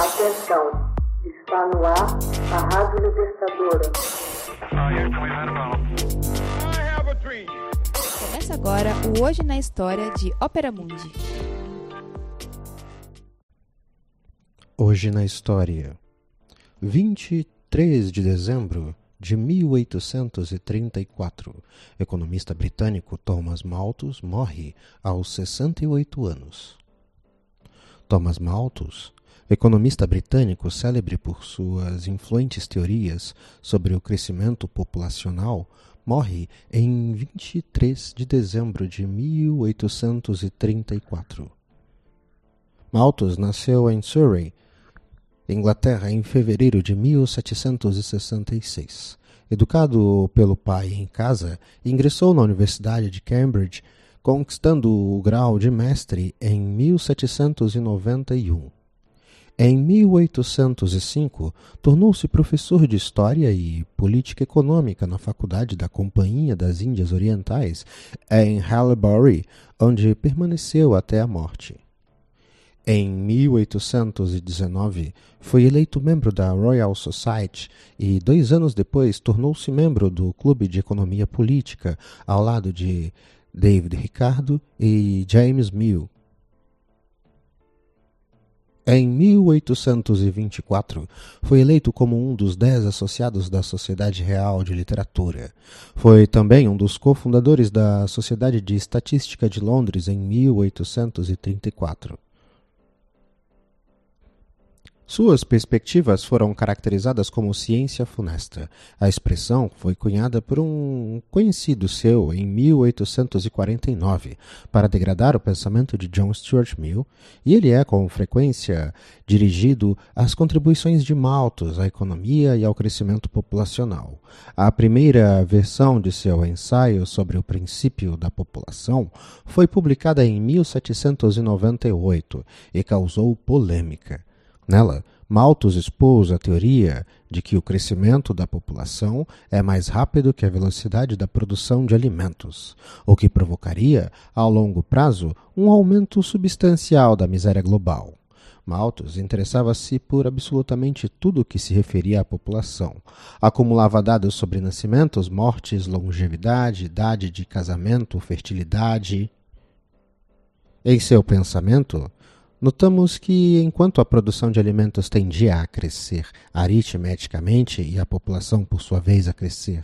Atenção, está no ar a Rádio Libertadora. Começa agora o Hoje na História de Ópera Mundi. Hoje na História, 23 de dezembro de 1834, economista britânico Thomas Malthus morre aos 68 anos. Thomas Malthus, economista britânico célebre por suas influentes teorias sobre o crescimento populacional, morre em 23 de dezembro de 1834. Malthus nasceu em Surrey, Inglaterra, em fevereiro de 1766. Educado pelo pai em casa, ingressou na Universidade de Cambridge, conquistando o grau de mestre em 1791. Em 1805, tornou-se professor de História e Política Econômica na Faculdade da Companhia das Índias Orientais, em Haileybury, onde permaneceu até a morte. Em 1819, foi eleito membro da Royal Society e, dois anos depois, tornou-se membro do Clube de Economia Política, ao lado de David Ricardo e James Mill. Em 1824, foi eleito como um dos dez associados da Sociedade Real de Literatura. Foi também um dos cofundadores da Sociedade de Estatística de Londres em 1834. Suas perspectivas foram caracterizadas como ciência funesta. A expressão foi cunhada por um conhecido seu em 1849 para degradar o pensamento de John Stuart Mill, e ele é com frequência dirigido às contribuições de Malthus à economia e ao crescimento populacional. A primeira versão de seu ensaio sobre o princípio da população foi publicada em 1798 e causou polêmica. Nela, Malthus expôs a teoria de que o crescimento da população é mais rápido que a velocidade da produção de alimentos, o que provocaria, a longo prazo, um aumento substancial da miséria global. Malthus interessava-se por absolutamente tudo que se referia à população. Acumulava dados sobre nascimentos, mortes, longevidade, idade de casamento, fertilidade. Em seu pensamento, Notamos que, enquanto a produção de alimentos tendia a crescer aritmeticamente e a população, por sua vez, a crescer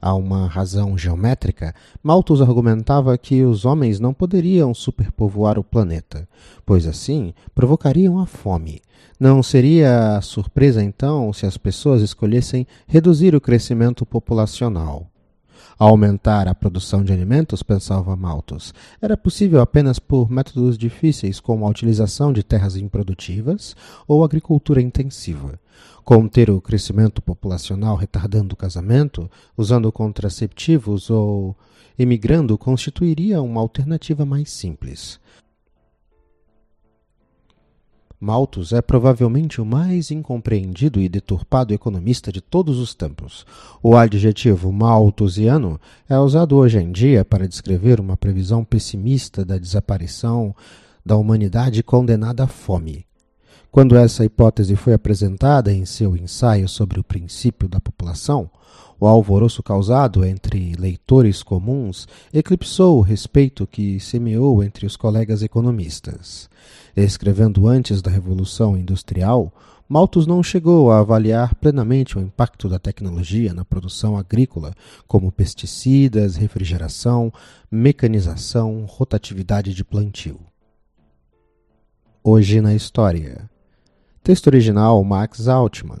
a uma razão geométrica, Malthus argumentava que os homens não poderiam superpovoar o planeta, pois assim provocariam a fome. Não seria surpresa, então, se as pessoas escolhessem reduzir o crescimento populacional. Aumentar a produção de alimentos, pensava Malthus, era possível apenas por métodos difíceis como a utilização de terras improdutivas ou agricultura intensiva. Conter o crescimento populacional retardando o casamento, usando contraceptivos ou emigrando constituiria uma alternativa mais simples. Malthus é provavelmente o mais incompreendido e deturpado economista de todos os tempos. O adjetivo malthusiano é usado hoje em dia para descrever uma previsão pessimista da desaparição da humanidade condenada à fome. Quando essa hipótese foi apresentada em seu ensaio sobre o princípio da população, o alvoroço causado entre leitores comuns eclipsou o respeito que semeou entre os colegas economistas. Escrevendo antes da Revolução Industrial, Malthus não chegou a avaliar plenamente o impacto da tecnologia na produção agrícola, como pesticidas, refrigeração, mecanização, rotatividade de plantio. Hoje na História. Texto original Max Altman.